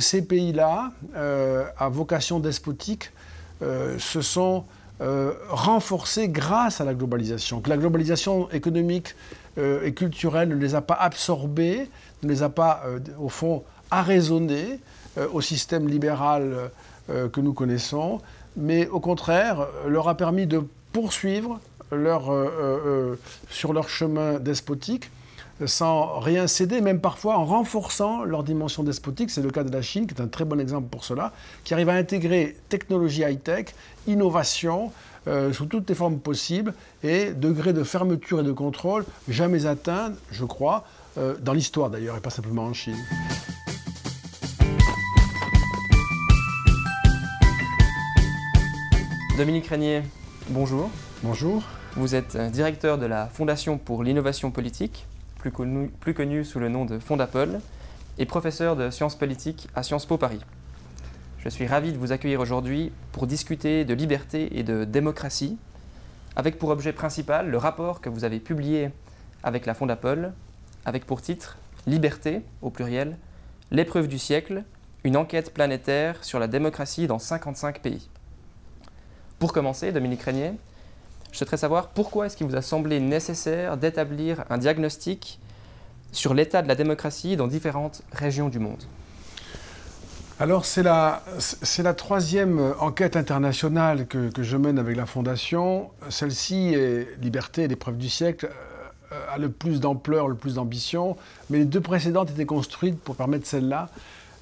Ces pays-là, à vocation despotique, se sont renforcés grâce à la globalisation. Que la globalisation économique et culturelle ne les a pas absorbés, ne les a pas, au fond, arraisonnés au système libéral que nous connaissons, mais au contraire leur a permis de poursuivre euh, euh, euh, sur leur chemin despotique sans rien céder, même parfois en renforçant leur dimension despotique. C'est le cas de la Chine, qui est un très bon exemple pour cela, qui arrive à intégrer technologie high-tech, innovation, sous toutes les formes possibles, et degré de fermeture et de contrôle jamais atteint, je crois, dans l'histoire d'ailleurs, et pas simplement en Chine. Dominique Régnier, bonjour. Bonjour. Vous êtes euh, directeur de la Fondation pour l'innovation politique, plus connue sous le nom de Fondapol, et professeur de sciences politiques à Sciences Po Paris. Je suis ravi de vous accueillir aujourd'hui pour discuter de liberté et de démocratie, avec pour objet principal le rapport que vous avez publié avec la Fondapol, avec pour titre Liberté, au pluriel, l'épreuve du siècle, une enquête planétaire sur la démocratie dans 55 pays. Pour commencer, Dominique Régnier, je souhaiterais savoir pourquoi est-ce qu'il vous a semblé nécessaire d'établir un diagnostic sur l'état de la démocratie dans différentes régions du monde alors c'est la, la, troisième enquête internationale que, je mène avec la Fondation. Celle-ci est Liberté et l'épreuve du siècle euh, a le plus d'ampleur, le plus d'ambition, mais les deux précédentes étaient construites pour permettre celle-là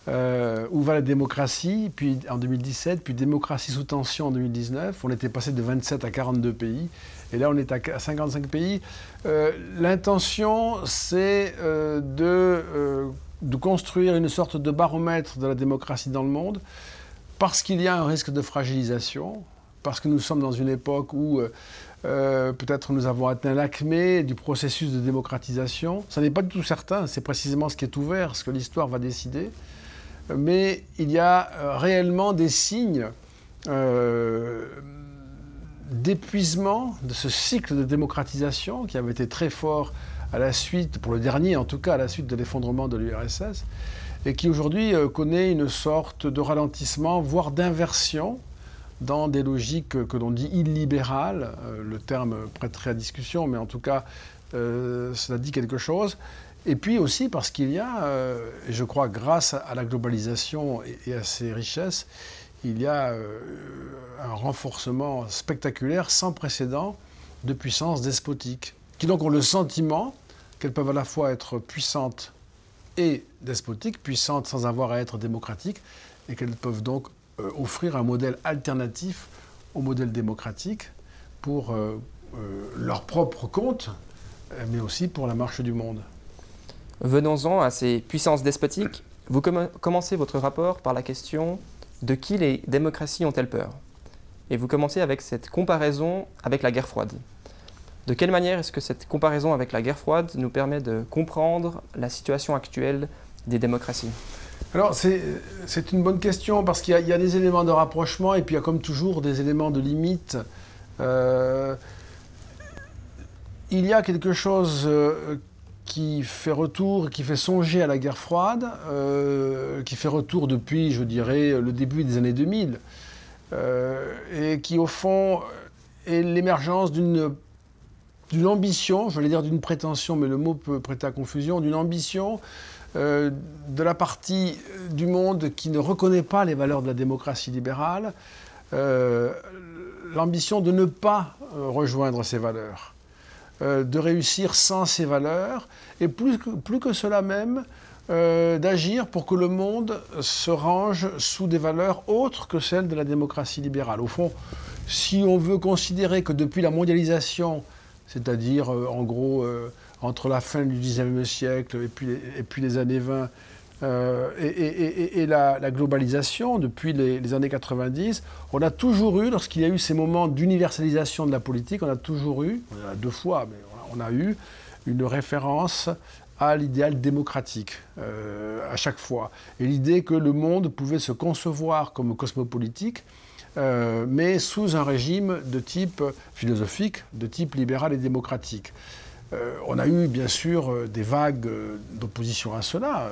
euh, où va la démocratie, puis en 2017, puis démocratie sous tension en 2019. On était passé de 27 à 42 pays, et là on est à 55 pays. Euh, l'intention, c'est euh, de, de, construire une sorte de baromètre de la démocratie dans le monde, parce qu'il y a un risque de fragilisation, parce que nous sommes dans une époque où peut-être nous avons atteint l'acmé du processus de démocratisation. Ça n'est pas du tout certain, c'est précisément ce qui est ouvert, ce que l'histoire va décider mais il y a euh, réellement des signes euh, d'épuisement de ce cycle de démocratisation qui avait été très fort à la suite, pour le dernier en tout cas, à la suite de l'effondrement de l'URSS, et qui aujourd'hui euh, connaît une sorte de ralentissement, voire d'inversion dans des logiques que l'on dit illibérales. le terme prêterait à discussion, mais en tout cas, cela dit quelque chose. Et puis aussi parce qu'il y a, euh, je crois, grâce à la globalisation et, à ses richesses, il y a euh, un renforcement spectaculaire sans précédent de puissances despotiques, qui donc ont le sentiment qu'elles peuvent à la fois être puissantes et despotiques, puissantes sans avoir à être démocratiques, et qu'elles peuvent donc euh, offrir un modèle alternatif au modèle démocratique pour leur propre compte, mais aussi pour la marche du monde. Venons-en à ces puissances despotiques. Vous commencez votre rapport par la question de qui les démocraties ont-elles peur? Et vous commencez avec cette comparaison avec la guerre froide. De quelle manière est-ce que cette comparaison avec la guerre froide nous permet de comprendre la situation actuelle des démocraties? Alors, c'est une bonne question parce qu'il y, a des éléments de rapprochement et puis il y a comme toujours des éléments de limite. Euh, il y a quelque chose euh, qui fait retour, qui fait songer à la guerre froide, euh, qui fait retour depuis, je dirais, le début des années 2000, euh, et qui, au fond, est l'émergence d'une d'une ambition, je vais dire d'une prétention, mais le mot peut prêter à confusion, d'une ambition euh, de la partie du monde qui ne reconnaît pas les valeurs de la démocratie libérale, l'ambition de ne pas rejoindre ces valeurs. Euh, de réussir sans ces valeurs, et plus que, cela même, euh, d'agir pour que le monde se range sous des valeurs autres que celles de la démocratie libérale. Au fond, si on veut considérer que depuis la mondialisation, c'est-à-dire euh, en gros entre la fin du XIXe siècle et puis, et puis les années 20, euh, et, la, globalisation, depuis les, années 90, on a toujours eu, lorsqu'il y a eu ces moments d'universalisation de la politique, on a toujours eu, on a deux fois, mais on a, eu une référence à l'idéal démocratique euh, à chaque fois. Et l'idée que le monde pouvait se concevoir comme cosmopolitique, euh, mais sous un régime de type philosophique, de type libéral et démocratique. On a eu bien sûr des vagues d'opposition à cela,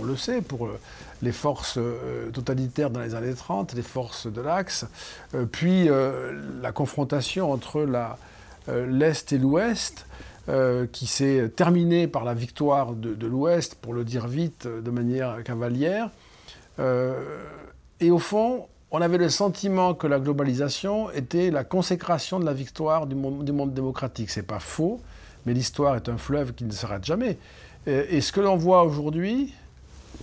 on, le sait, pour les forces totalitaires dans les années 30, les forces de l'Axe, puis la confrontation entre l'Est et l'Ouest, qui s'est terminée par la victoire de, l'Ouest, pour le dire vite, de manière cavalière. et au fond, on avait le sentiment que la globalisation était la consécration de la victoire du monde, du monde démocratique. C'est pas faux, mais l'histoire est un fleuve qui ne s'arrête jamais. Et, ce que l'on voit aujourd'hui,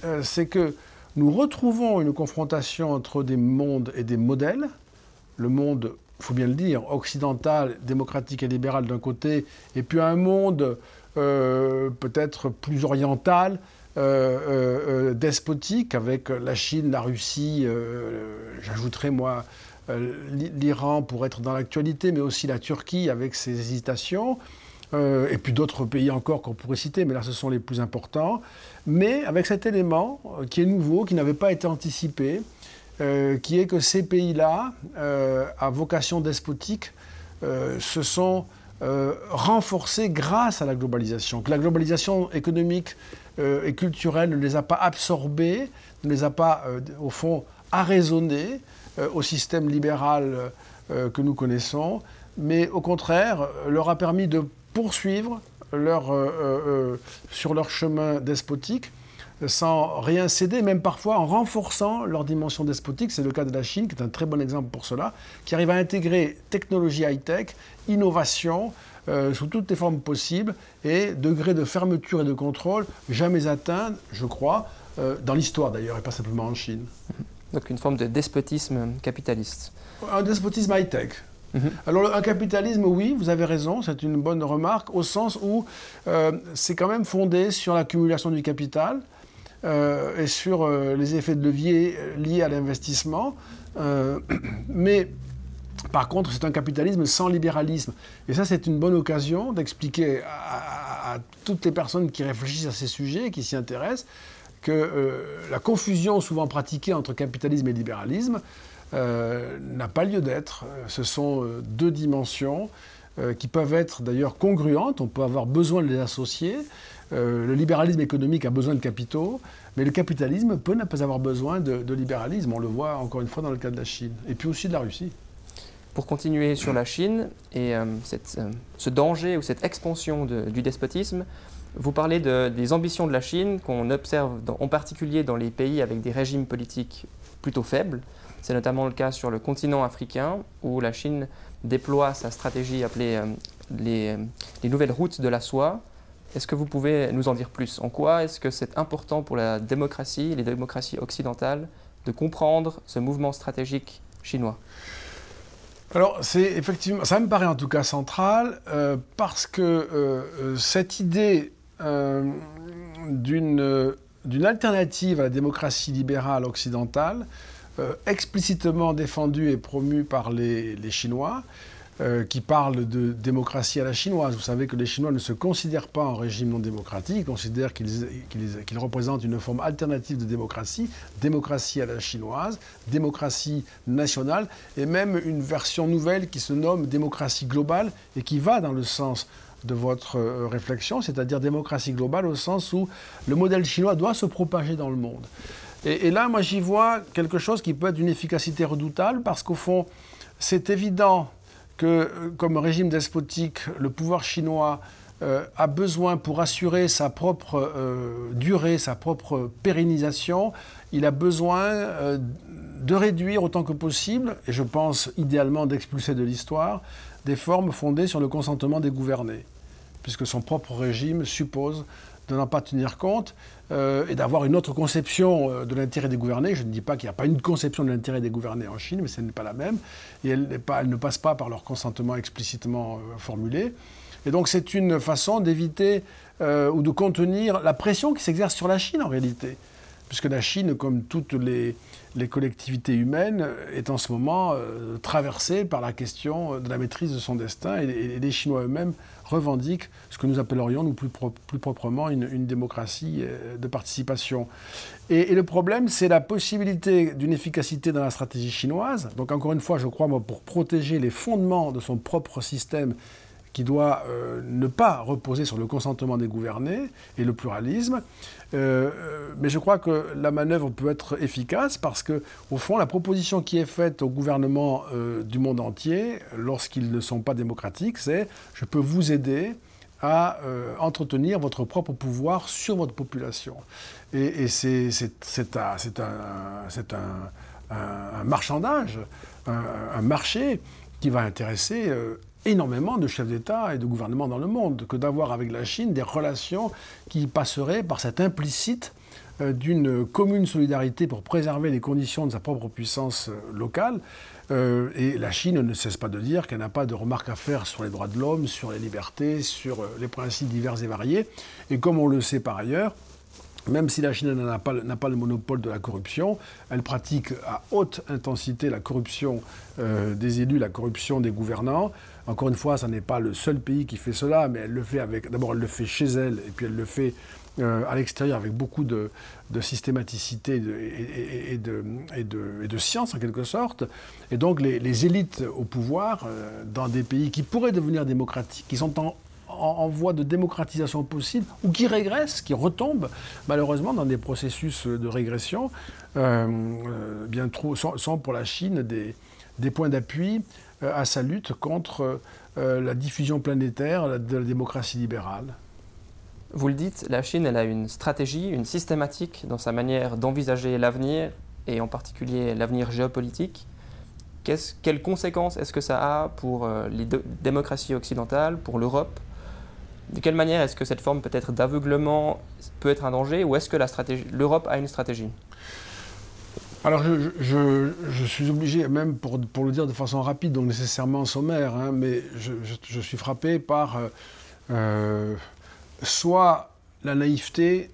euh, c'est que nous retrouvons une confrontation entre des mondes et des modèles. Le monde, il faut bien le dire, occidental, démocratique et libéral d'un côté, et puis un monde euh, peut-être plus oriental, euh, euh, euh, despotique avec la Chine, la Russie, j'ajouterais moi l'Iran pour être dans l'actualité, mais aussi la Turquie avec ses hésitations. Et puis d'autres pays encore qu'on pourrait citer, mais là ce sont les plus importants. Mais avec cet élément qui est nouveau, qui n'avait pas été anticipé, qui est que ces pays-là, à vocation despotique, se sont renforcés grâce à la globalisation. Que la globalisation économique euh, et culturelle ne les a pas absorbés, ne les a pas, euh, au fond, arraisonnés euh, au système libéral que nous connaissons, mais au contraire, leur a permis de poursuivre leur, sur leur chemin despotique sans rien céder, même parfois en renforçant leur dimension despotique. C'est le cas de la Chine, qui est un très bon exemple pour cela, qui arrive à intégrer technologie high-tech, innovation, euh, sous toutes les formes possibles et degré de fermeture et de contrôle jamais atteint, je crois, euh, dans l'histoire d'ailleurs, et pas simplement en Chine. Donc une forme de despotisme capitaliste. Un despotisme high-tech. Mhm. Alors un capitalisme, oui, vous avez raison, c'est une bonne remarque, au sens où euh, c'est quand même fondé sur l'accumulation du capital et sur les effets de levier liés à l'investissement. mais par contre, c'est un capitalisme sans libéralisme. Et ça, c'est une bonne occasion d'expliquer à, toutes les personnes qui réfléchissent à ces sujets, qui s'y intéressent, que euh, la confusion souvent pratiquée entre capitalisme et libéralisme euh, n'a pas lieu d'être. Ce sont euh, deux dimensions qui peuvent être d'ailleurs congruentes, on peut avoir besoin de les associer. le libéralisme économique a besoin de capitaux, mais le capitalisme peut ne pas avoir besoin de libéralisme. On le voit encore une fois dans le cas de la Chine, et puis aussi de la Russie. Pour continuer sur la Chine et euh, euh, ce danger ou cette expansion du despotisme, vous parlez des ambitions de la Chine qu'on observe en particulier dans les pays avec des régimes politiques plutôt faibles. C'est notamment le cas sur le continent africain où la Chine déploie sa stratégie appelée euh, les, les, nouvelles routes de la soie. Est-ce que vous pouvez nous en dire plus? En quoi est-ce que c'est important pour la démocratie, les démocraties occidentales, de comprendre ce mouvement stratégique chinois? Alors, c'est effectivement, ça me paraît en tout cas central, euh, parce que euh, euh, cette idée d'une alternative à la démocratie libérale occidentale, explicitement défendue et promue par les Chinois, euh, qui parle de démocratie à la chinoise. Vous savez que les Chinois ne se considèrent pas en régime non démocratique, ils considèrent qu'ils représentent une forme alternative de démocratie, démocratie à la chinoise, démocratie nationale, et même une version nouvelle qui se nomme démocratie globale et qui va dans le sens de votre euh, réflexion, c'est-à-dire démocratie globale au sens où le modèle chinois doit se propager dans le monde. Et, là, moi, j'y vois quelque chose qui peut être d'une efficacité redoutable parce qu'au fond, c'est évident que, euh, comme régime despotique, le pouvoir chinois euh, a besoin, pour assurer sa propre euh, durée, sa propre pérennisation, il a besoin de réduire autant que possible, et je pense idéalement d'expulser de l'histoire, des formes fondées sur le consentement des gouvernés, puisque son propre régime suppose de n'en pas tenir compte euh, et d'avoir une autre conception euh, de l'intérêt des gouvernés. Je ne dis pas qu'il n'y a pas une conception de l'intérêt des gouvernés en Chine, mais ce n'est pas la même. Et elle, ne passe pas par leur consentement explicitement euh, formulé. Et donc c'est une façon d'éviter ou de contenir la pression qui s'exerce sur la Chine en réalité. Puisque la Chine, comme toutes les, collectivités humaines, est en ce moment traversée par la question de la maîtrise de son destin. et les Chinois eux-mêmes revendiquent ce que nous appellerions, nous plus, plus proprement, une, démocratie euh, de participation. Et, le problème, c'est la possibilité d'une efficacité dans la stratégie chinoise. Donc encore une fois, je crois, moi, pour protéger les fondements de son propre système, qui doit euh, ne pas reposer sur le consentement des gouvernés et le pluralisme. Euh, mais je crois que la manœuvre peut être efficace parce que, au fond, la proposition qui est faite au gouvernement du monde entier, lorsqu'ils ne sont pas démocratiques, c'est je peux vous aider à entretenir votre propre pouvoir sur votre population. Et, c'est un, marchandage, un, marché qui va intéresser euh, énormément de chefs d'État et de gouvernements dans le monde, que d'avoir avec la Chine des relations qui passeraient par cette implicite euh, d'une commune solidarité pour préserver les conditions de sa propre puissance euh, locale. et la Chine ne cesse pas de dire qu'elle n'a pas de remarques à faire sur les droits de l'homme, sur les libertés, sur les principes divers et variés. Et comme on le sait par ailleurs, même si la Chine n'a pas, le monopole de la corruption, elle pratique à haute intensité la corruption euh, des élus, la corruption des gouvernants. Encore une fois, ce n'est pas le seul pays qui fait cela, mais elle le fait avec. D'abord, elle le fait chez elle, et puis elle le fait euh, à l'extérieur avec beaucoup de, systématicité et, de, science en quelque sorte. Et donc les, élites au pouvoir, euh, dans des pays qui pourraient devenir démocratiques, qui sont en voie de démocratisation possible ou qui régressent, qui retombent malheureusement dans des processus de régression, euh, bien trop, sont, pour la Chine des, points d'appui à sa lutte contre la diffusion planétaire de la démocratie libérale. Vous le dites, la Chine elle a une stratégie, une systématique dans sa manière d'envisager l'avenir et en particulier l'avenir géopolitique. quelles conséquences est-ce que ça a pour les démocraties occidentales, pour l'Europe? De quelle manière est-ce que cette forme peut-être d'aveuglement peut être un danger ou est-ce que l'Europe a une stratégie? Alors, je, suis obligé, même pour, le dire de façon rapide, donc nécessairement sommaire, hein, mais je, suis frappé par euh, euh, soit la naïveté,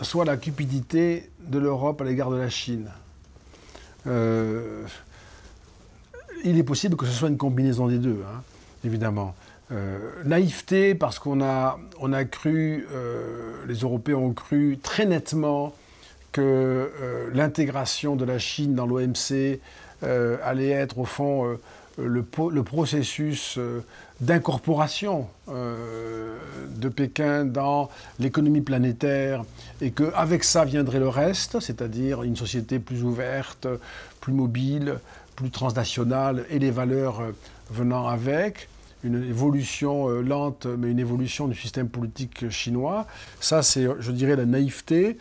soit la cupidité de l'Europe à l'égard de la Chine. Euh, il est possible que ce soit une combinaison des deux, hein, évidemment. Naïveté parce qu'on a, on a cru, les Européens ont cru très nettement que euh, l'intégration de la Chine dans l'OMC allait être au fond le, le, processus d'incorporation de Pékin dans l'économie planétaire et qu'avec ça viendrait le reste, c'est-à-dire une société plus ouverte, plus mobile, plus transnationale et les valeurs venant avec une évolution euh, lente, mais une évolution du système politique chinois. Ça, c'est, je dirais, la naïveté,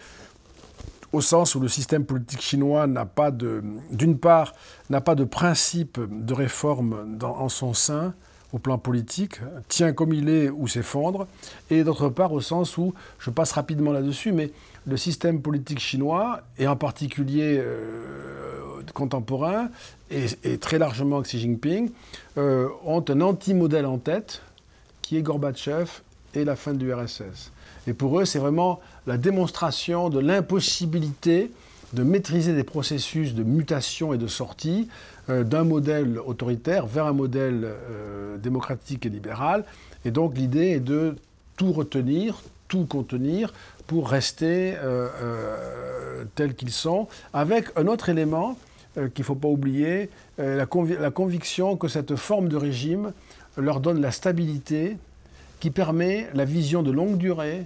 au sens où le système politique chinois n'a pas de, d'une part, n'a pas de principe de réforme dans, en son sein au plan politique, tient comme il est ou s'effondre, et d'autre part au sens où, je passe rapidement là-dessus, mais le système politique chinois, et en particulier euh, contemporain, et, très largement Xi Jinping, euh, ont un anti-modèle en tête, qui est Gorbatchev et la fin du RSS. Et pour eux, c'est vraiment la démonstration de l'impossibilité de maîtriser des processus de mutation et de sortie euh, d'un modèle autoritaire vers un modèle démocratique et libéral. Et donc l'idée est de tout retenir, tout contenir pour rester euh, euh, tels qu'ils sont, avec un autre élément euh, qu'il ne faut pas oublier, la, conviction que cette forme de régime leur donne la stabilité qui permet la vision de longue durée,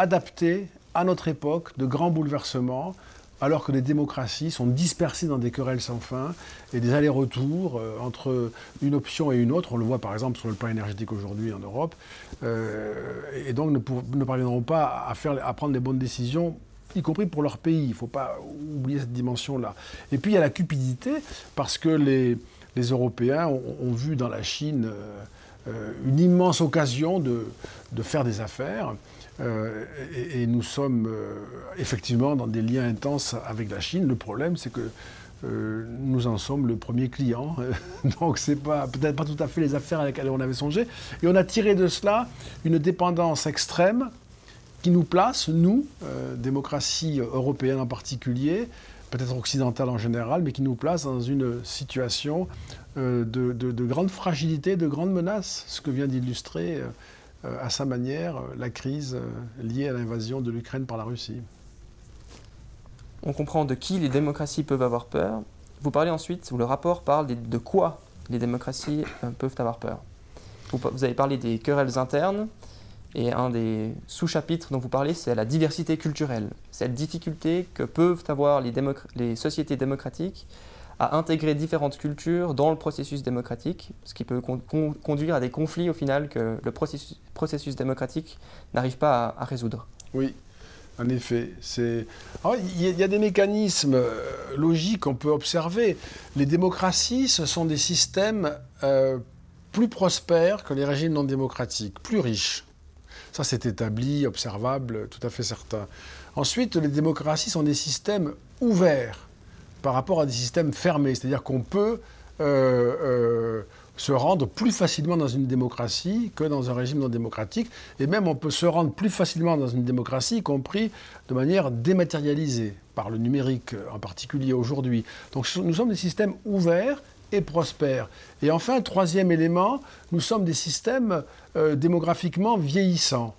adaptée à notre époque, de grands bouleversements, alors que les démocraties sont dispersées dans des querelles sans fin et des allers-retours euh, entre une option et une autre. On le voit par exemple sur le plan énergétique aujourd'hui en Europe. Euh, et donc ne, ne, parviendront pas à, faire, à prendre les bonnes décisions y compris pour leur pays. Il ne faut pas oublier cette dimension-là. Et puis il y a la cupidité, parce que les, Européens ont, vu dans la Chine euh, une immense occasion de faire des affaires. Euh, et, nous sommes euh, effectivement dans des liens intenses avec la Chine. Le problème, c'est que euh, nous en sommes le premier client. Donc, c'est pas peut-être pas tout à fait les affaires à lesquelles on avait songé. Et on a tiré de cela une dépendance extrême qui nous place, nous, démocratie européenne en particulier, peut-être occidentale en général, mais qui nous place dans une situation de, de, grande fragilité, de grande menace, ce que vient d'illustrer à sa manière euh, la crise euh, liée à l'invasion de l'Ukraine par la Russie. On comprend de qui les démocraties peuvent avoir peur. Vous parlez ensuite, ou le rapport parle de quoi les démocraties peuvent avoir peur. Vous, avez parlé des querelles internes, et un des sous-chapitres dont vous parlez, c'est la diversité culturelle. Cette difficulté que peuvent avoir les sociétés démocratiques à intégrer différentes cultures dans le processus démocratique, ce qui peut conduire à des conflits au final que le processus, démocratique n'arrive pas à, résoudre. Oui, en effet. Il y, a des mécanismes euh, logiques qu'on peut observer. Les démocraties, ce sont des systèmes euh, plus prospères que les régimes non démocratiques, plus riches. Ça, c'est établi, observable, tout à fait certain. Ensuite, les démocraties sont des systèmes ouverts par rapport à des systèmes fermés. C'est-à-dire qu'on peut euh, euh, se rendre plus facilement dans une démocratie que dans un régime non démocratique. Et même on peut se rendre plus facilement dans une démocratie, y compris de manière dématérialisée, par le numérique en particulier aujourd'hui. Donc nous sommes des systèmes ouverts et prospères. Et enfin, troisième élément, nous sommes des systèmes euh, démographiquement vieillissants.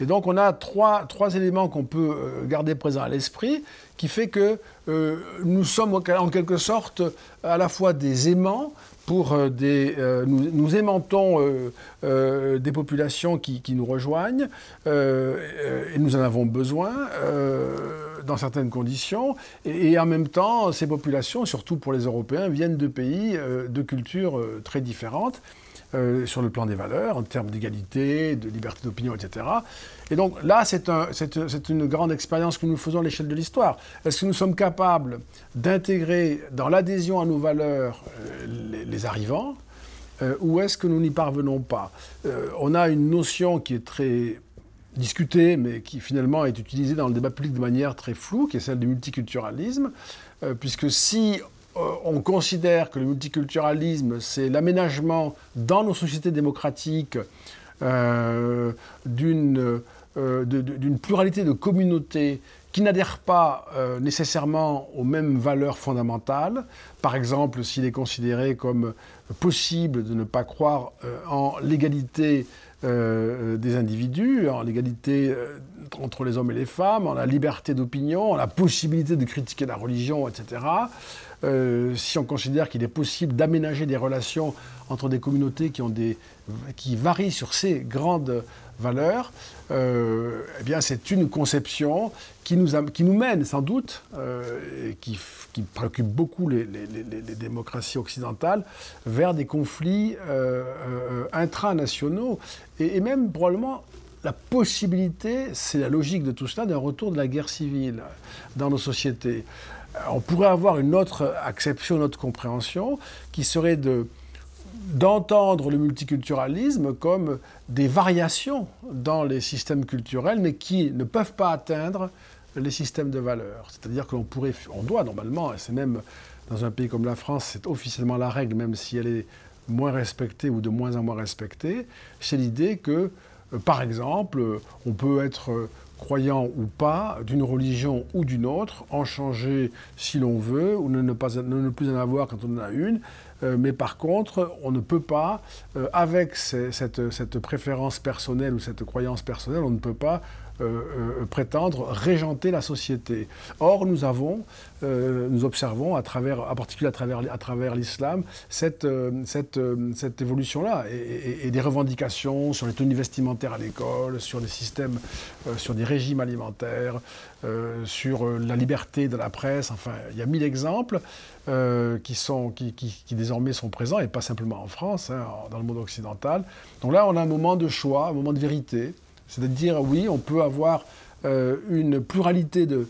Et donc on a trois, trois éléments qu'on peut garder présents à l'esprit qui fait que euh, nous sommes en quelque sorte à la fois des aimants pour euh, des, euh, nous, aimantons des populations qui, nous rejoignent et nous en avons besoin dans certaines conditions et, en même temps ces populations, surtout pour les Européens, viennent de pays de cultures très différentes. Euh, sur le plan des valeurs, en termes d'égalité, de liberté d'opinion, etc. Et donc là, c'est un, une grande expérience que nous faisons à l'échelle de l'histoire. Est-ce que nous sommes capables d'intégrer dans l'adhésion à nos valeurs euh, les, arrivants euh, ou est-ce que nous n'y parvenons pas? On a une notion qui est très discutée, mais qui finalement est utilisée dans le débat public de manière très floue, qui est celle du multiculturalisme, puisque si on considère que le multiculturalisme, c'est l'aménagement dans nos sociétés démocratiques euh, euh, d'une pluralité de communautés qui n'adhèrent pas nécessairement aux mêmes valeurs fondamentales. Par exemple, s'il est considéré comme possible de ne pas croire en l'égalité des individus, en l'égalité entre les hommes et les femmes, en la liberté d'opinion, en la possibilité de critiquer la religion, etc. Euh, si on considère qu'il est possible d'aménager des relations entre des communautés qui, varient sur ces grandes valeurs, euh, eh bien c'est une conception qui nous, mène sans doute, euh, et qui, préoccupe beaucoup les, les, démocraties occidentales, vers des conflits intranationaux. Et, et même probablement la possibilité, c'est la logique de tout cela, d'un retour de la guerre civile dans nos sociétés on pourrait avoir une autre acception, une autre compréhension, qui serait de d'entendre le multiculturalisme comme des variations dans les systèmes culturels, mais qui ne peuvent pas atteindre les systèmes de valeurs. C'est-à-dire qu'on pourrait, on doit normalement, et c'est même dans un pays comme la France, c'est officiellement la règle, même si elle est moins respectée ou de moins en moins respectée, c'est l'idée que, euh, par exemple, on peut être croyant ou pas, d'une religion ou d'une autre, en changer si l'on veut, ou ne, plus en avoir quand on en a une. Euh, mais par contre, on ne peut pas, euh, avec cette, cette, préférence personnelle ou cette croyance personnelle, on ne peut pas euh, prétendre régenter la société. Or, nous avons, nous observons, à travers, en particulier à travers, l'islam, cette, évolution-là, et, des revendications sur les tenues vestimentaires à l'école, sur les systèmes, sur des régimes alimentaires, sur la liberté de la presse, enfin, il y a mille exemples. qui, sont, qui, désormais sont présents, et pas simplement en France, hein, dans le monde occidental. Donc là, on a un moment de choix, un moment de vérité. C'est-à-dire, oui, on peut avoir euh, une pluralité de,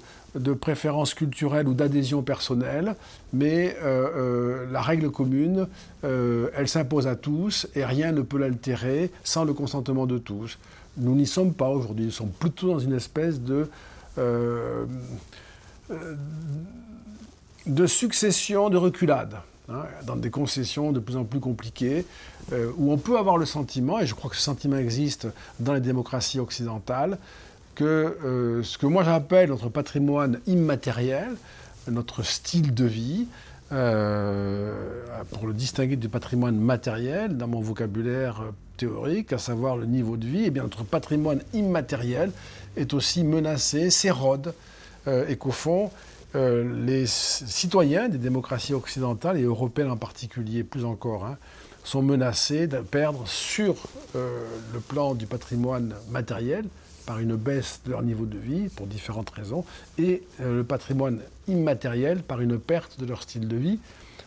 préférences culturelles ou d'adhésions personnelles, mais euh, euh, la règle commune, elle s'impose à tous et rien ne peut l'altérer sans le consentement de tous. Nous n'y sommes pas aujourd'hui, nous sommes plutôt dans une espèce de de succession de reculades. Hein, dans des concessions de plus en plus compliquées, euh, où on peut avoir le sentiment, et je crois que ce sentiment existe dans les démocraties occidentales, que euh, ce que moi j'appelle notre patrimoine immatériel, notre style de vie, euh, pour le distinguer du patrimoine matériel dans mon vocabulaire théorique, à savoir le niveau de vie, eh bien notre patrimoine immatériel est aussi menacé, s'érode, et qu'au fond, euh, les citoyens des démocraties occidentales et européennes en particulier, plus encore, hein, sont menacées de perdre sur le plan du patrimoine matériel par une baisse de leur niveau de vie pour différentes raisons, et le patrimoine immatériel par une perte de leur style de vie.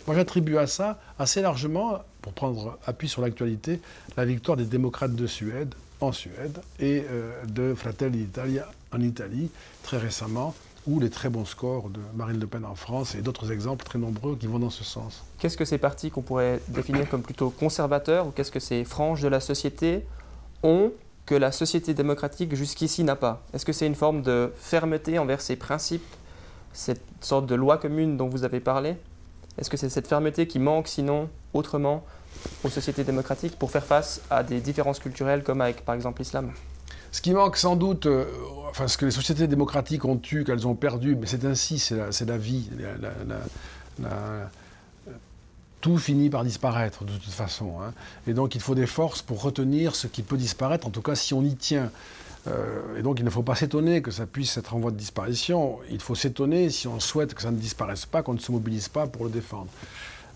Moi, j'attribue à ça assez largement, pour prendre appui sur l'actualité, la victoire des démocrates de Suède en Suède et de Fratelli d'Italia en Italie très récemment, ou les très bons scores de Marine Le Pen en France et d'autres exemples très nombreux qui vont dans ce sens. Qu'est-ce que ces partis qu'on pourrait définir comme plutôt conservateurs ou qu'est-ce que ces franges de la société ont que la société démocratique jusqu'ici n'a pas? Est-ce que c'est une forme de fermeté envers ces principes, cette sorte de loi commune dont vous avez parlé? Est-ce que c'est cette fermeté qui manque sinon autrement aux sociétés démocratiques pour faire face à des différences culturelles comme avec par exemple l'islam? Ce qui manque sans doute, euh, enfin ce que les sociétés démocratiques ont eu, qu'elles ont perdu, mais c'est ainsi, c'est la, vie. tout finit par disparaître de toute façon. Hein. Et donc il faut des forces pour retenir ce qui peut disparaître, en tout cas si on y tient. Euh, et donc il ne faut pas s'étonner que ça puisse être en voie de disparition. Il faut s'étonner si on souhaite que ça ne disparaisse pas, qu'on ne se mobilise pas pour le défendre.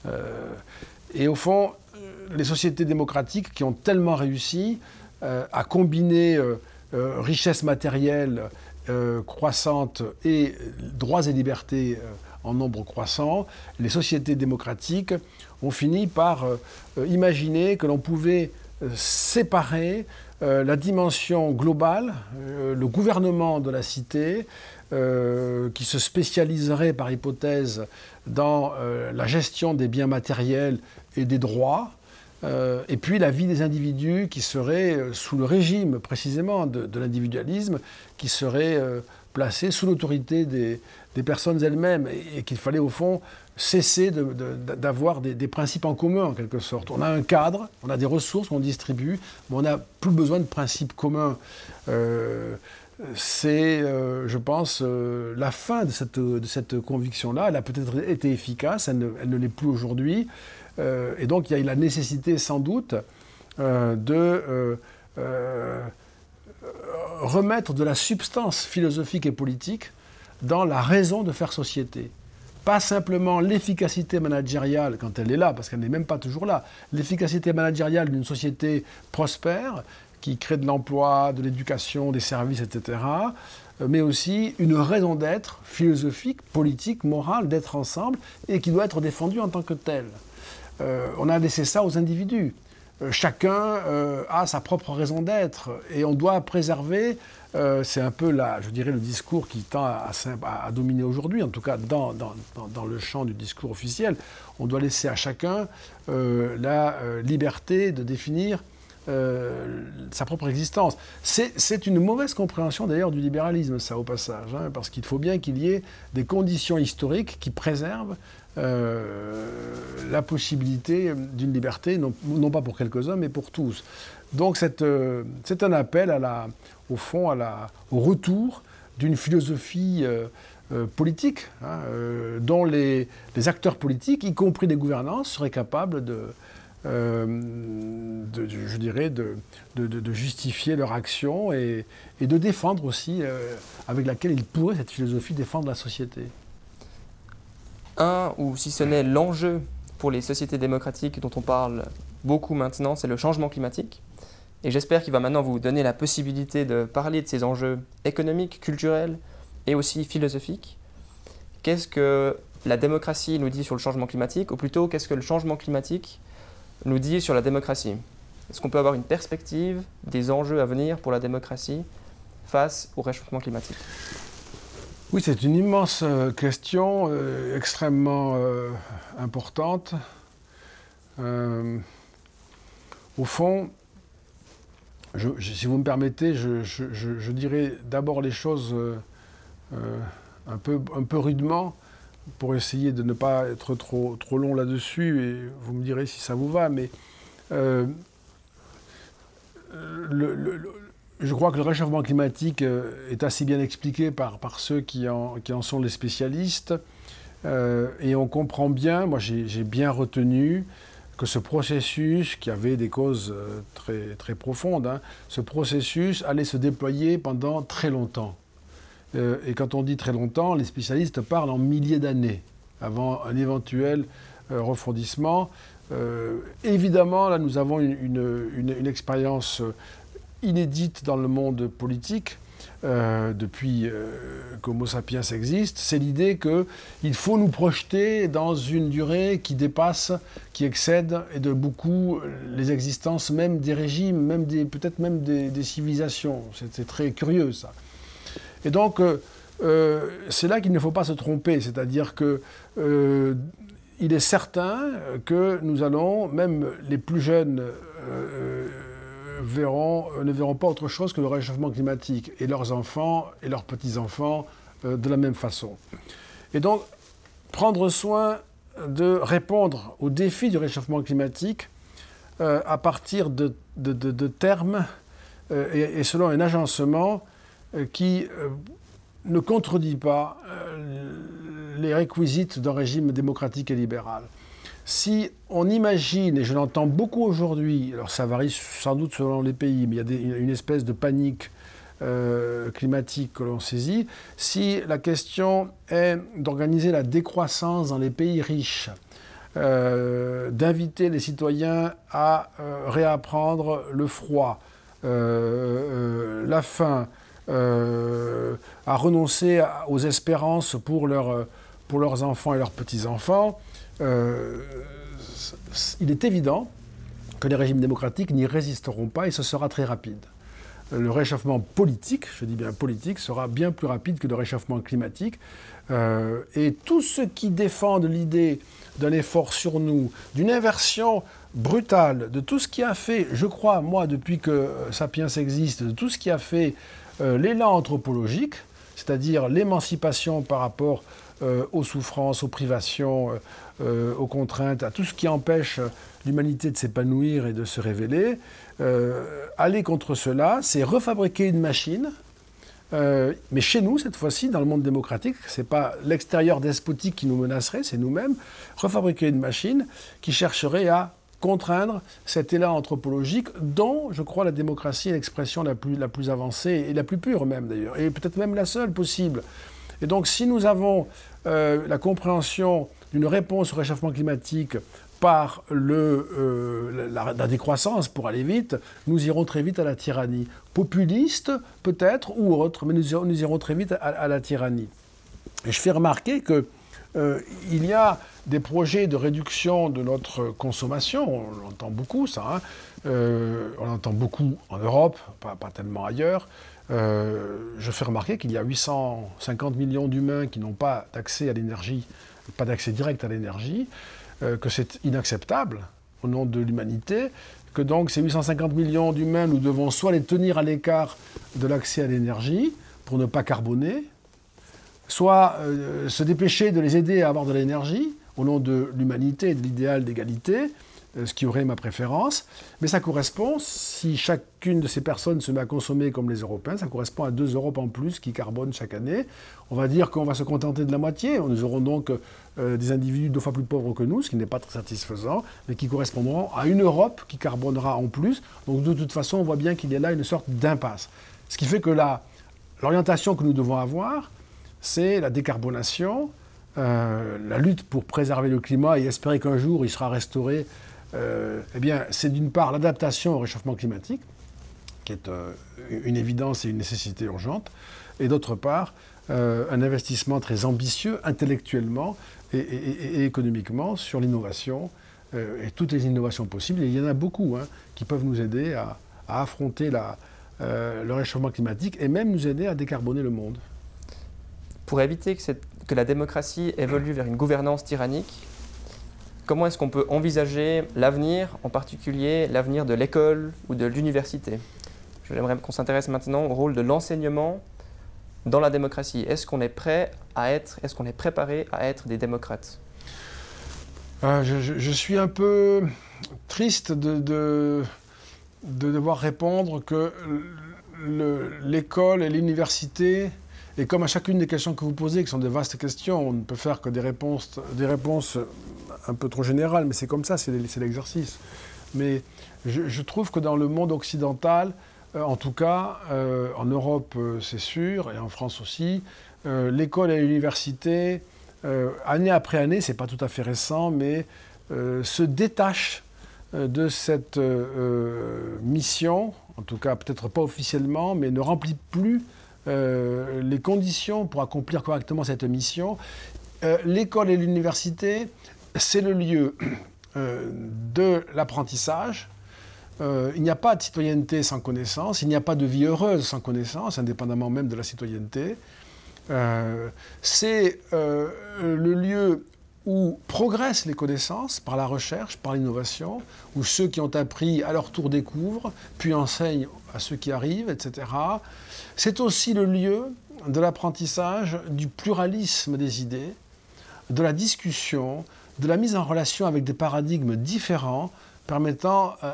Euh, et au fond, les sociétés démocratiques qui ont tellement réussi, à combiner euh, euh, richesse matérielle croissante et droits et libertés en nombre croissant, les sociétés démocratiques ont fini par imaginer que l'on pouvait séparer la dimension globale, le gouvernement de la cité, qui se spécialiserait par hypothèse dans la gestion des biens matériels et des droits, euh, et puis la vie des individus qui serait euh, sous le régime précisément de, l'individualisme, qui serait euh, placé sous l'autorité des, personnes elles-mêmes, et, qu'il fallait au fond cesser d'avoir des, principes en commun en quelque sorte. On a un cadre, on a des ressources qu'on distribue, mais on n'a plus besoin de principes communs. c'est, je pense, la fin de cette conviction-là. Elle a peut-être été efficace, elle ne l'est plus aujourd'hui. Euh, et donc il y a la nécessité sans doute euh, de euh, remettre de la substance philosophique et politique dans la raison de faire société. Pas simplement l'efficacité managériale quand elle est là, parce qu'elle n'est même pas toujours là. L'efficacité managériale d'une société prospère, qui crée de l'emploi, de l'éducation, des services, etc., mais aussi une raison d'être philosophique, politique, morale, d'être ensemble, et qui doit être défendue en tant que telle. Euh, on a laissé ça aux individus. Euh, chacun euh, a sa propre raison d'être et on doit préserver, c'est un peu là, je dirais, le discours qui tend à, dominer aujourd'hui, en tout cas dans, le champ du discours officiel. On doit laisser à chacun la liberté de définir sa propre existence. C'est une mauvaise compréhension d'ailleurs du libéralisme, ça au passage, hein, parce qu'il faut bien qu'il y ait des conditions historiques qui préservent la possibilité d'une liberté, non, pas pour quelques-uns, mais pour tous. Donc euh, c'est un appel au fond au retour d'une philosophie euh, politique, hein, dont les, acteurs politiques, y compris les gouvernants, seraient capables de, je dirais, de, justifier leur action et de défendre aussi, avec laquelle ils pourraient, cette philosophie, défendre la société un, ou si ce n'est l'enjeu pour les sociétés démocratiques dont on parle beaucoup maintenant, c'est le changement climatique. Et j'espère qu'il va maintenant vous donner la possibilité de parler de ces enjeux économiques, culturels et aussi philosophiques. Qu'est-ce que la démocratie nous dit sur le changement climatique, ou plutôt qu'est-ce que le changement climatique nous dit sur la démocratie? Est-ce qu'on peut avoir une perspective des enjeux à venir pour la démocratie face au réchauffement climatique? Oui, c'est une immense euh, question, euh, extrêmement euh, importante. au fond, si vous me permettez, je, dirais d'abord les choses un, peu, un peu rudement pour essayer de ne pas être trop, trop long là-dessus, et vous me direz si ça vous va, mais le, je crois que le réchauffement climatique euh, est assez bien expliqué par, ceux qui en, sont les spécialistes. Euh, et on comprend bien, moi j'ai bien retenu que ce processus, qui avait des causes euh, très, profondes, hein, ce processus allait se déployer pendant très longtemps. et quand on dit très longtemps, les spécialistes parlent en milliers d'années avant un éventuel refroidissement. évidemment, là, nous avons une expérience inédite dans le monde politique euh, depuis euh, qu'Homo sapiens existe, c'est l'idée qu'il faut nous projeter dans une durée qui dépasse, qui excède et de beaucoup les existences même des régimes, même des, peut-être même des, civilisations. C'est très curieux ça. Et donc, euh, c'est là qu'il ne faut pas se tromper, c'est-à-dire que il est certain que nous allons, même les plus jeunes, euh, ne verront pas autre chose que le réchauffement climatique, et leurs enfants et leurs petits-enfants euh, de la même façon. Et donc, prendre soin de répondre aux défis du réchauffement climatique euh, à partir de, termes et, selon un agencement qui ne contredit pas les réquisites d'un régime démocratique et libéral si on imagine, et je l'entends beaucoup aujourd'hui, alors ça varie sans doute selon les pays, mais il y a une espèce de panique euh, climatique que l'on saisit, si la question est d'organiser la décroissance dans les pays riches, euh, d'inviter les citoyens à euh, réapprendre le froid, la faim, à renoncer aux espérances pour, leurs enfants et leurs petits-enfants, il est évident que les régimes démocratiques n'y résisteront pas et ce sera très rapide. Le réchauffement politique, je dis bien politique, sera bien plus rapide que le réchauffement climatique. Euh, et tous ceux qui défendent l'idée d'un effort sur nous, d'une inversion brutale de tout ce qui a fait, je crois, moi, depuis que Sapiens existe, de tout ce qui a fait euh, l'élan anthropologique, c'est-à-dire l'émancipation par rapport aux souffrances, aux privations, euh, aux contraintes, à tout ce qui empêche l'humanité de s'épanouir et de se révéler. Euh, aller contre cela, c'est refabriquer une machine. Euh, mais chez nous, cette fois-ci, dans le monde démocratique, ce n'est pas l'extérieur despotique qui nous menacerait, c'est nous-mêmes. Refabriquer une machine qui chercherait à contraindre cet élan anthropologique dont, je crois, la démocratie est l'expression la plus, la plus avancée et la plus pure même d'ailleurs, et peut-être même la seule possible. Et donc si nous avons la compréhension d'une réponse au réchauffement climatique par le, euh, la, décroissance, pour aller vite, nous irons très vite à la tyrannie. Populiste, peut-être, ou autre, mais nous irons, très vite à, la tyrannie. Et je fais remarquer qu'il euh, y a des projets de réduction de notre consommation, on l'entend beaucoup ça, hein. Euh, on l'entend beaucoup en Europe, pas, tellement ailleurs. je fais remarquer qu'il y a 850 millions d'humains qui n'ont pas d'accès à l'énergie pas d'accès direct à l'énergie, euh, que c'est inacceptable au nom de l'humanité, que donc ces 850 millions d'humains, nous devons soit les tenir à l'écart de l'accès à l'énergie pour ne pas carboner, soit euh, se dépêcher de les aider à avoir de l'énergie au nom de l'humanité et de l'idéal d'égalité, euh, ce qui aurait ma préférence. Mais ça correspond, si chacune de ces personnes se met à consommer comme les Européens, ça correspond à deux Europes en plus qui carbonent chaque année. On va dire qu'on va se contenter de la moitié. Nous aurons donc euh, des individus deux fois plus pauvres que nous, ce qui n'est pas très satisfaisant, mais qui correspondront à une Europe qui carbonera en plus. Donc de toute façon, on voit bien qu'il y a là une sorte d'impasse. Ce qui fait que l'orientation que nous devons avoir, c'est la décarbonation, euh, la lutte pour préserver le climat et espérer qu'un jour il sera restauré euh, eh bien, c'est d'une part l'adaptation au réchauffement climatique, qui est euh, une évidence et une nécessité urgente, et d'autre part, euh, un investissement très ambitieux intellectuellement et, économiquement sur l'innovation et toutes les innovations possibles. Et il y en a beaucoup hein, qui peuvent nous aider à, affronter le réchauffement climatique et même nous aider à décarboner le monde. Pour éviter que, que la démocratie évolue vers une gouvernance tyrannique, comment est-ce qu'on peut envisager l'avenir, en particulier l'avenir de l'école ou de l'université? J'aimerais qu'on s'intéresse maintenant au rôle de l'enseignement dans la démocratie. Est-ce qu'on est prêt à être, est-ce qu'on est préparé à être des démocrates? Ah, je, suis un peu triste de, devoir répondre que l'école et l'université et comme à chacune des questions que vous posez, qui sont des vastes questions, on ne peut faire que des réponses, des réponses un peu trop générales, mais c'est comme ça, c'est l'exercice. Mais je, trouve que dans le monde occidental, euh, en tout cas, euh, en Europe euh, c'est sûr, et en France aussi, l'école et l'université, année après année, c'est pas tout à fait récent, mais se détache de cette mission, en tout cas peut-être pas officiellement, mais ne remplit plus les conditions pour accomplir correctement cette mission. L'école et l'université, c'est le lieu de l'apprentissage, euh, il n'y a pas de citoyenneté sans connaissance, il n'y a pas de vie heureuse sans connaissance, indépendamment même de la citoyenneté. Euh, c'est euh, le lieu où progressent les connaissances par la recherche, par l'innovation, où ceux qui ont appris à leur tour découvrent, puis enseignent à ceux qui arrivent, etc. C'est aussi le lieu de l'apprentissage du pluralisme des idées, de la discussion, de la mise en relation avec des paradigmes différents, permettant euh,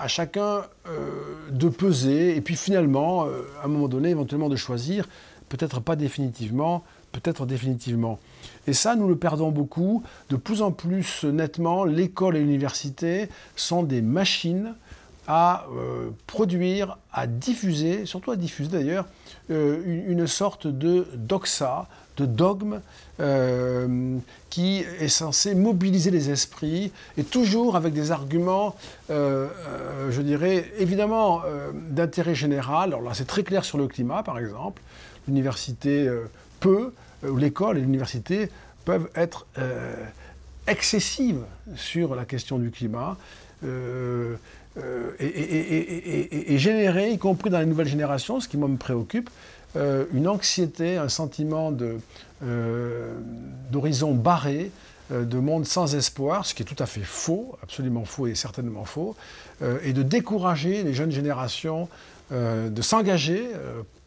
à, chacun euh, de peser et puis finalement, euh, à un moment donné, éventuellement de choisir, peut-être pas définitivement, peut-être définitivement. Et ça, nous le perdons beaucoup. De plus en plus nettement, l'école et l'université sont des machines à produire, à diffuser, surtout à diffuser d'ailleurs, une, sorte de doxa, de dogme euh, qui est censé mobiliser les esprits et toujours avec des arguments, euh, euh, je dirais, évidemment d'intérêt général. Alors là, c'est très clair sur le climat, par exemple. L'université peut, ou l'école et l'université peuvent être excessives sur la question du climat. Et, et, générer, y compris dans les nouvelles générations, ce qui moi me préoccupe, euh, une anxiété, un sentiment euh, d'horizon barré, euh, de monde sans espoir, ce qui est tout à fait faux, absolument faux et certainement faux, et de décourager les jeunes générations de s'engager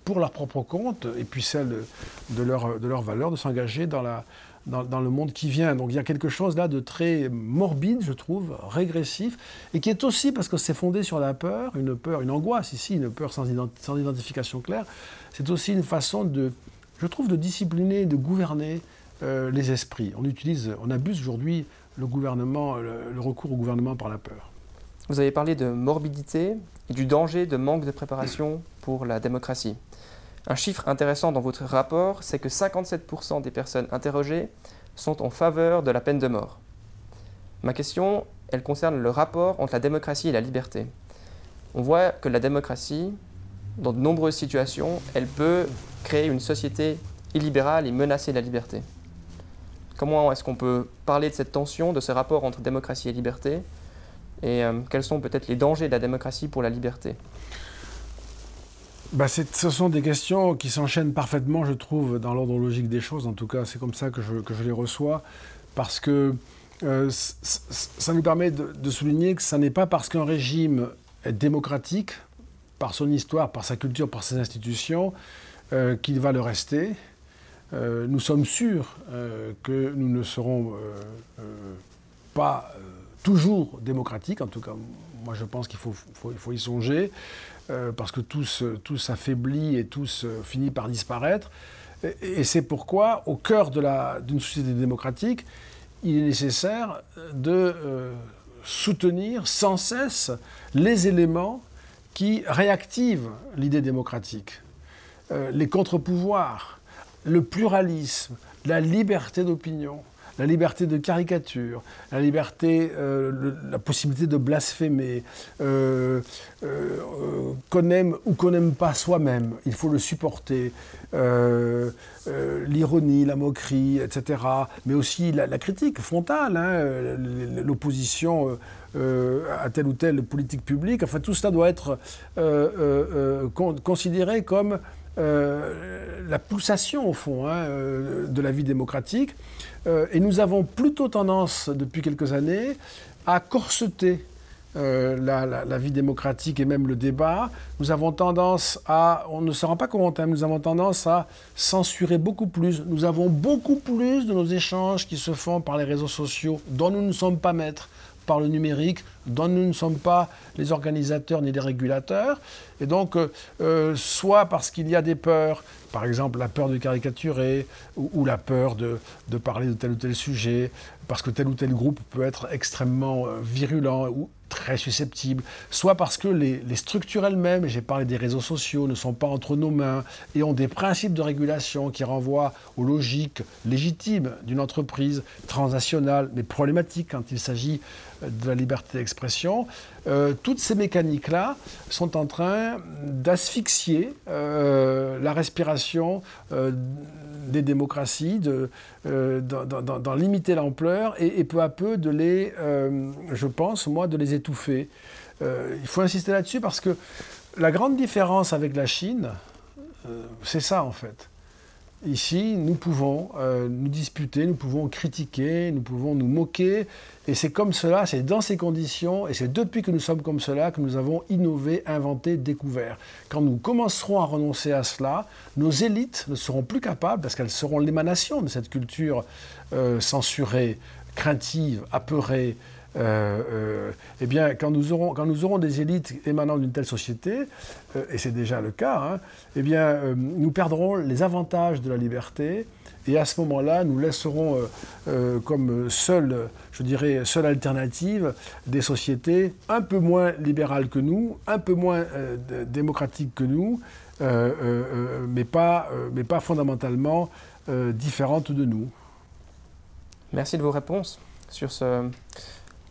pour leur propre compte et puis celle de leurs de leur valeurs, de s'engager dans la, dans, le monde qui vient. Donc il y a quelque chose là de très morbide, je trouve, régressif, et qui est aussi, parce que c'est fondé sur la peur, une peur, une angoisse ici, une peur sans, identification claire, c'est aussi une façon de, je trouve, de discipliner, de gouverner euh, les esprits. On utilise, on abuse aujourd'hui le gouvernement, le, recours au gouvernement par la peur. Vous avez parlé de morbidité et du danger de manque de préparation pour la démocratie. Un chiffre intéressant dans votre rapport, c'est que 57% des personnes interrogées sont en faveur de la peine de mort. Ma question, elle concerne le rapport entre la démocratie et la liberté. On voit que la démocratie, dans de nombreuses situations, elle peut créer une société illibérale et menacer la liberté. Comment est-ce qu'on peut parler de cette tension, de ce rapport entre démocratie et liberté? Et euh, quels sont peut-être les dangers de la démocratie pour la liberté? Bah ce sont des questions qui s'enchaînent parfaitement, je trouve, dans l'ordre logique des choses. En tout cas, c'est comme ça que je, les reçois. Parce que euh, ça nous permet de, souligner que ce n'est pas parce qu'un régime est démocratique, par son histoire, par sa culture, par ses institutions, euh, qu'il va le rester. Euh, nous sommes sûrs que nous ne serons pas toujours démocratiques. En tout cas, moi je pense qu'il faut, y songer. Euh, parce que tout, s'affaiblit et tout finit par disparaître. Et, c'est pourquoi, au cœur d'une société démocratique, il est nécessaire de euh, soutenir sans cesse les éléments qui réactivent l'idée démocratique. Euh, les contre-pouvoirs, le pluralisme, la liberté d'opinion, la liberté de caricature, la liberté, euh, la possibilité de blasphémer, euh, euh, qu'on aime ou qu'on n'aime pas soi-même, il faut le supporter, l'ironie, la moquerie, etc., mais aussi la, critique frontale, hein, l'opposition à telle ou telle politique publique, enfin tout cela doit être considéré comme la pulsation, au fond, hein, de la vie démocratique. Euh, et nous avons plutôt tendance, depuis quelques années, à corseter euh, la, vie démocratique et même le débat. Nous avons tendance à, on ne se rend pas compte, hein, nous avons tendance à censurer beaucoup plus. Nous avons beaucoup plus de nos échanges qui se font par les réseaux sociaux, dont nous ne sommes pas maîtres, par le numérique, dont nous ne sommes pas les organisateurs ni les régulateurs. Et donc, euh, soit parce qu'il y a des peurs, par exemple la peur de caricaturer ou, la peur de, parler de tel ou tel sujet, parce que tel ou tel groupe peut être extrêmement euh, virulent ou très susceptibles, soit parce que les, structures elles-mêmes, j'ai parlé des réseaux sociaux, ne sont pas entre nos mains et ont des principes de régulation qui renvoient aux logiques légitimes d'une entreprise transnationale, mais problématique quand il s'agit de la liberté d'expression. Euh, toutes ces mécaniques-là sont en train d'asphyxier euh, la respiration euh, des démocraties, d'en limiter l'ampleur et, peu à peu de les, je pense, moi, de les étouffer. il faut insister là-dessus parce que la grande différence avec la Chine, c'est ça en fait. Ici, nous pouvons euh, nous disputer, nous pouvons critiquer, nous pouvons nous moquer. Et c'est comme cela, c'est dans ces conditions, et c'est depuis que nous sommes comme cela que nous avons innové, inventé, découvert. Quand nous commencerons à renoncer à cela, nos élites ne seront plus capables, parce qu'elles seront l'émanation de cette culture euh, censurée, craintive, apeurée, eh bien, quand nous, aurons, quand nous aurons des élites émanant d'une telle société, euh, et c'est déjà le cas, hein, eh bien, nous perdrons les avantages de la liberté, et à ce moment-là, nous laisserons comme seule, je dirais, seule alternative des sociétés un peu moins libérales que nous, un peu moins démocratiques que nous, mais, pas, mais pas fondamentalement différentes de nous. Merci de vos réponses sur ce,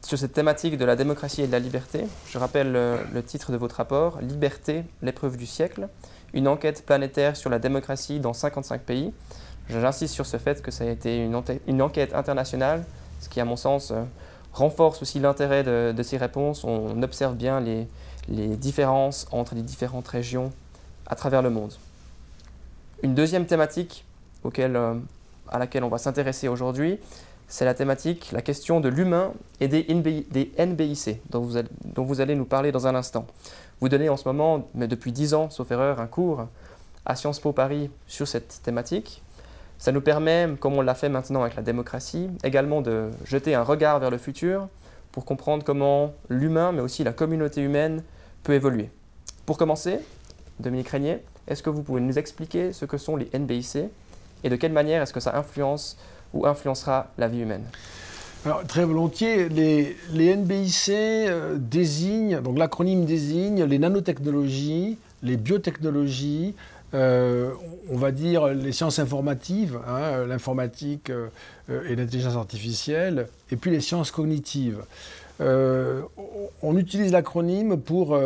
sur cette thématique de la démocratie et de la liberté. Je rappelle le, titre de votre rapport, Liberté, l'épreuve du siècle, une enquête planétaire sur la démocratie dans 55 pays. J'insiste sur ce fait que ça a été une, enquête internationale, ce qui, à mon sens, euh, renforce aussi l'intérêt de, ces réponses. On observe bien les, différences entre les différentes régions à travers le monde. Une deuxième thématique euh, à laquelle on va s'intéresser aujourd'hui, c'est la thématique, la question de l'humain et des, NBIC, dont vous, allez, dont vous, allez, nous parler dans un instant. Vous donnez en ce moment, mais depuis dix ans, sauf erreur, un cours à Sciences Po Paris sur cette thématique. Ça nous permet, comme on l'a fait maintenant avec la démocratie, également de jeter un regard vers le futur pour comprendre comment l'humain, mais aussi la communauté humaine, peut évoluer. Pour commencer, Dominique Régnier, est-ce que vous pouvez nous expliquer ce que sont les NBIC et de quelle manière est-ce que ça influence ou influencera la vie humaine très volontiers, les, les NBIC euh, désignent, donc l'acronyme désigne les nanotechnologies, les biotechnologies, euh, on va dire les sciences informatives, hein, l'informatique euh, et l'intelligence artificielle, et puis les sciences cognitives. on utilise l'acronyme pour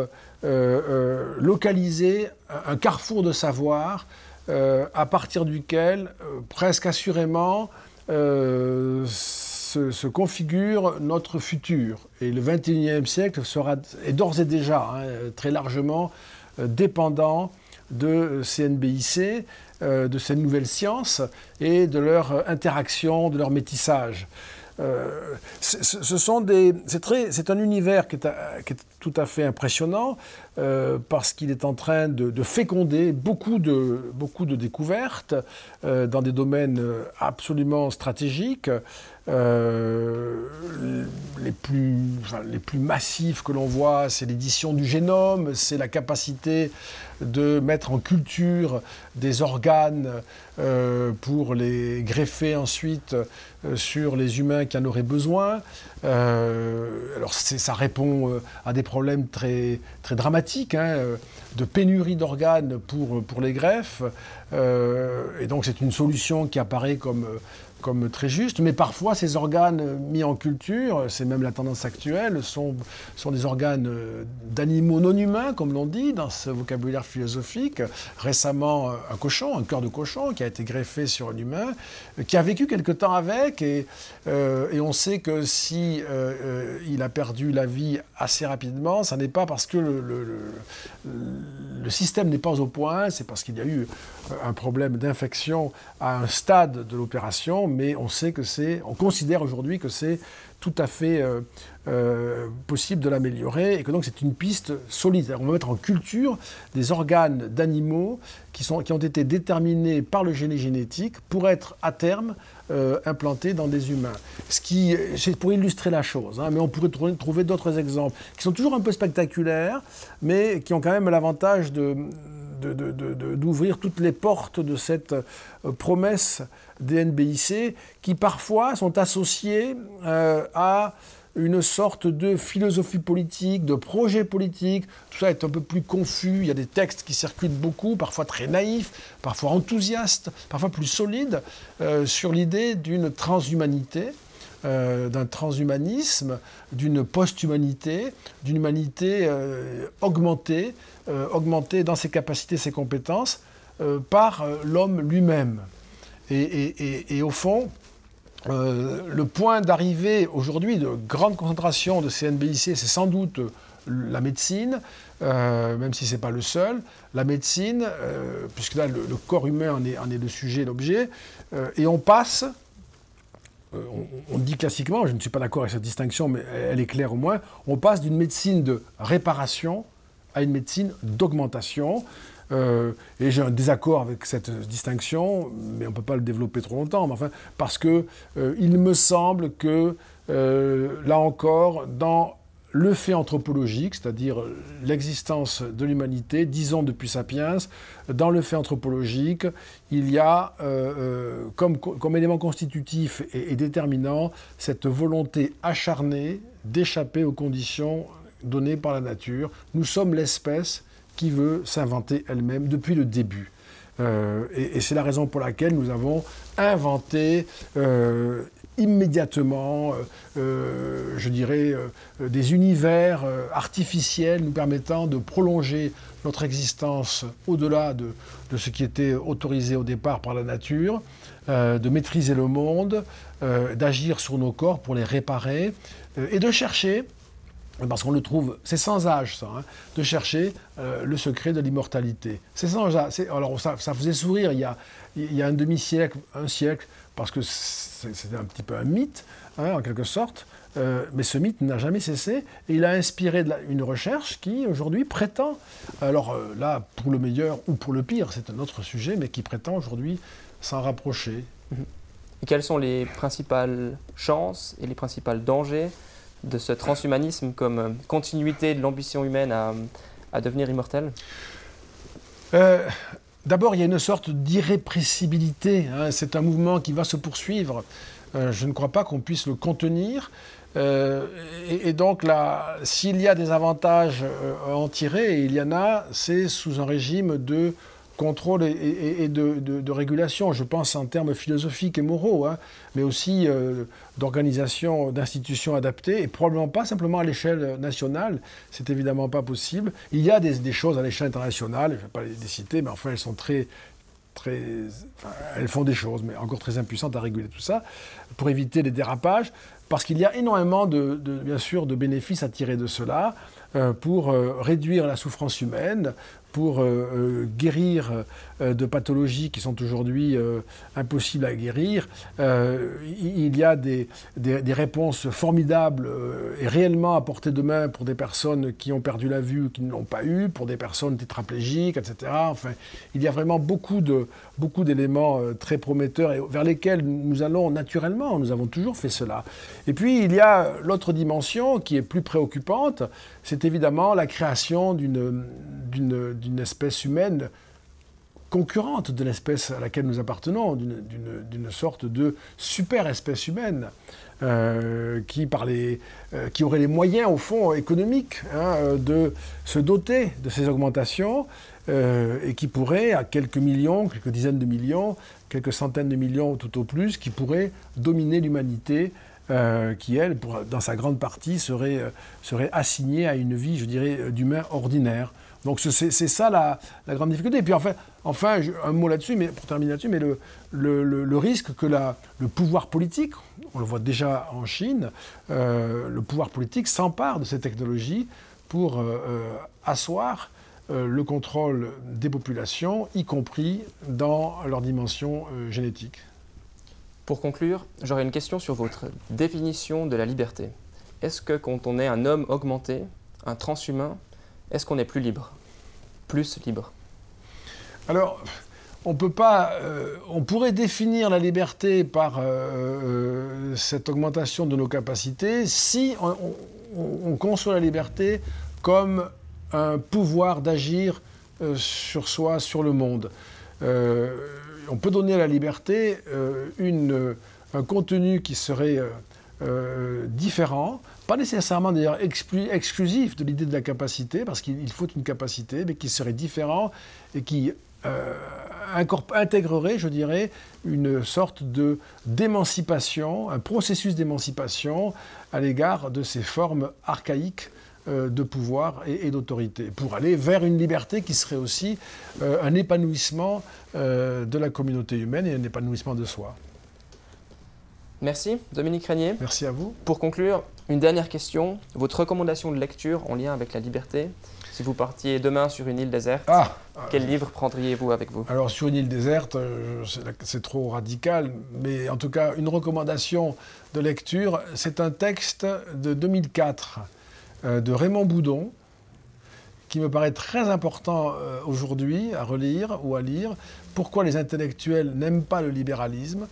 localiser un, carrefour de savoir à partir duquel, presque assurément, euh, se, configure notre futur. Et le XXIe siècle sera, est d'ores et déjà hein, très largement euh, dépendant de CNBIC, euh, de ces nouvelles sciences et de leur interaction, de leur métissage. Euh, ce sont des, c'est, très, c'est un univers qui est, qui est, tout à fait impressionnant euh, parce qu'il est en train de, de, féconder beaucoup de, beaucoup de découvertes euh, dans des domaines absolument stratégiques. Euh, les, plus, enfin, les plus massifs que l'on voit, c'est l'édition du génome, c'est la capacité de mettre en culture des organes euh, pour les greffer ensuite euh, sur les humains qui en auraient besoin. Alors ça répond à des problèmes très, très dramatiques, hein, de pénurie d'organes pour, pour les greffes. et donc c'est une solution qui apparaît comme comme très juste, mais parfois ces organes mis en culture, c'est même la tendance actuelle, sont, sont des organes d'animaux non humains, comme l'on dit dans ce vocabulaire philosophique. Récemment, un cochon, un cœur de cochon qui a été greffé sur un humain, qui a vécu quelque temps avec, et, euh, et on sait que si euh, il a perdu la vie assez rapidement, ça n'est pas parce que le, le système n'est pas au point, c'est parce qu'il y a eu un problème d'infection à un stade de l'opération, mais on sait que c'est, on considère aujourd'hui que c'est tout à fait euh, euh, possible de l'améliorer et que donc c'est une piste solide. On va mettre en culture des organes d'animaux qui, qui ont été déterminés par le génie génétique pour être à terme euh, implantés dans des humains. Ce qui, c'est pour illustrer la chose, hein, mais on pourrait trouver d'autres exemples qui sont toujours un peu spectaculaires, mais qui ont quand même l'avantage de d'ouvrir toutes les portes de cette euh, promesse des NBIC qui parfois sont associées euh, à une sorte de philosophie politique, de projet politique. Tout ça est un peu plus confus. Il y a des textes qui circulent beaucoup, parfois très naïfs, parfois enthousiastes, parfois plus solides, euh, sur l'idée d'une transhumanité. Euh, d'un transhumanisme, d'une post-humanité, d'une humanité euh, augmentée, augmentée dans ses capacités, ses compétences, par l'homme lui-même. et, au fond, euh, le point d'arrivée aujourd'hui de grande concentration de CNBIC, c'est sans doute la médecine, euh, même si ce n'est pas le seul. La médecine, euh, puisque là le, corps humain en est le sujet, l'objet, et on passe, on, on, dit classiquement, je ne suis pas d'accord avec cette distinction, mais elle est claire au moins, on passe d'une médecine de réparation à une médecine d'augmentation. Euh, et j'ai un désaccord avec cette distinction, mais on ne peut pas le développer trop longtemps. Enfin, parce que euh, il me semble que, euh, là encore, dans le fait anthropologique, c'est-à-dire l'existence de l'humanité, disons depuis Sapiens, dans le fait anthropologique, il y a comme, comme, élément constitutif et, déterminant cette volonté acharnée d'échapper aux conditions données par la nature. Nous sommes l'espèce qui veut s'inventer elle-même depuis le début. Euh, et, c'est la raison pour laquelle nous avons inventé euh, immédiatement, euh, je dirais, des univers artificiels nous permettant de prolonger notre existence au-delà de, ce qui était autorisé au départ par la nature, de maîtriser le monde, d'agir sur nos corps pour les réparer et de chercher parce qu'on le trouve, c'est sans âge ça, hein, de chercher euh, le secret de l'immortalité. C'est sans âge. Alors ça, faisait sourire il y a, il y a un demi-siècle, un siècle, parce que c'était un petit peu un mythe, hein, en quelque sorte. Euh, mais ce mythe n'a jamais cessé et il a inspiré une recherche qui aujourd'hui prétend, alors euh, là pour le meilleur ou pour le pire, c'est un autre sujet, mais qui prétend aujourd'hui s'en rapprocher. Et quelles sont les principales chances et les principaux dangers de ce transhumanisme comme euh, continuité de l'ambition humaine à, devenir immortel? Euh, D'abord, il y a une sorte d'irrépressibilité. Hein. C'est un mouvement qui va se poursuivre. Euh, je ne crois pas qu'on puisse le contenir. et, donc, s'il y a des avantages à en tirer, et il y en a, c'est sous un régime de contrôle et, de, régulation. Je pense en termes philosophiques et moraux, hein, mais aussi euh, d'organisation, d'institutions adaptées, et probablement pas simplement à l'échelle nationale. C'est évidemment pas possible. Il y a des, choses à l'échelle internationale, je ne vais pas les citer, mais enfin elles sont très, très, elles font des choses, mais encore très impuissantes à réguler tout ça, pour éviter les dérapages, parce qu'il y a énormément de, bien sûr, de bénéfices à tirer de cela, euh, pour euh, réduire la souffrance humaine, pour euh, euh, guérir euh, de pathologies qui sont aujourd'hui impossibles à guérir. il y a des, des, réponses formidables et réellement à portée de main pour des personnes qui ont perdu la vue ou qui ne l'ont pas eu, pour des personnes tétraplégiques, etc. Enfin, il y a vraiment beaucoup de beaucoup d'éléments très prometteurs et vers lesquels nous allons naturellement. Nous avons toujours fait cela. Et puis il y a l'autre dimension qui est plus préoccupante, c'est évidemment la création d'une d'une espèce humaine concurrente de l'espèce à laquelle nous appartenons, d'une sorte de super espèce humaine. Euh, qui, par les, euh, qui aurait les moyens, au fond, économiques, hein, de se doter de ces augmentations euh, et qui pourrait, à quelques millions, quelques dizaines de millions, quelques centaines de millions tout au plus, qui pourrait dominer l'humanité qui, elle, dans sa grande partie, serait, serait assignée à une vie, je dirais, d'humain ordinaire. Donc c'est ça la, grande difficulté. Et puis enfin, enfin un mot là-dessus, mais pour terminer là-dessus, mais le, risque que le pouvoir politique, on le voit déjà en Chine, euh, le pouvoir politique s'empare de ces technologies pour euh, euh, asseoir le contrôle des populations, y compris dans leur dimension génétique. Pour conclure, j'aurais une question sur votre définition de la liberté. Est-ce que quand on est un homme augmenté, un transhumain, est-ce qu'on est plus libre? Plus libre Alors, on peut pas. Euh, on pourrait définir la liberté par euh, euh, cette augmentation de nos capacités si on, conçoit la liberté comme un pouvoir d'agir sur soi, sur le monde. on peut donner à la liberté un contenu qui serait différents, pas nécessairement d'ailleurs exclusifs de l'idée de la capacité, parce qu'il faut une capacité, mais qui serait différent et qui intégrerait, je dirais, une sorte de d'émancipation, un processus d'émancipation à l'égard de ces formes archaïques euh, de pouvoir et, d'autorité, pour aller vers une liberté qui serait aussi euh, un épanouissement euh, de la communauté humaine et un épanouissement de soi. Merci, Dominique Régnier. Merci à vous. Pour conclure, une dernière question. Votre recommandation de lecture en lien avec la liberté si vous partiez demain sur une île déserte, ah, quel livre prendriez-vous avec vous? Alors sur une île déserte, c'est trop radical, mais en tout cas une recommandation de lecture, c'est un texte de 2004 euh, de Raymond Boudon, qui me paraît très important euh, aujourd'hui à relire ou à lire. Pourquoi les intellectuels n'aiment pas le libéralisme?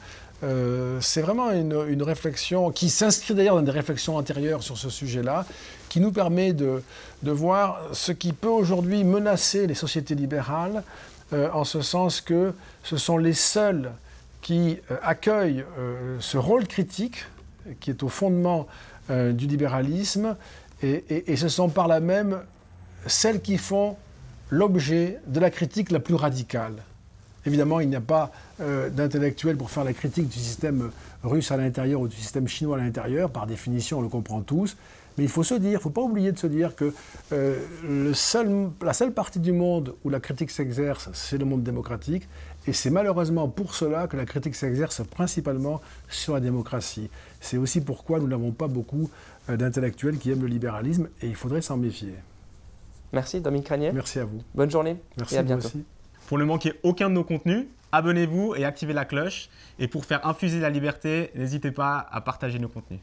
Euh, c'est vraiment une, réflexion qui s'inscrit d'ailleurs dans des réflexions antérieures sur ce sujet-là, qui nous permet de, voir ce qui peut aujourd'hui menacer les sociétés libérales, en ce sens que ce sont les seuls qui accueillent ce rôle critique qui est au fondement du libéralisme et, ce sont par là même celles qui font l'objet de la critique la plus radicale. Évidemment, il n'y a pas euh, d'intellectuel pour faire la critique du système russe à l'intérieur ou du système chinois à l'intérieur. Par définition, on le comprend tous. Mais il faut se dire, il ne faut pas oublier de se dire que euh, le seul, la seule partie du monde où la critique s'exerce, c'est le monde démocratique. Et c'est malheureusement pour cela que la critique s'exerce principalement sur la démocratie. C'est aussi pourquoi nous n'avons pas beaucoup euh, d'intellectuels qui aiment le libéralisme et il faudrait s'en méfier. Merci Dominique Cranier. Merci à vous. Bonne journée Merci et à bientôt. Pour ne manquer aucun de nos contenus, abonnez-vous et activez la cloche. Et pour faire infuser la liberté, n'hésitez pas à partager nos contenus.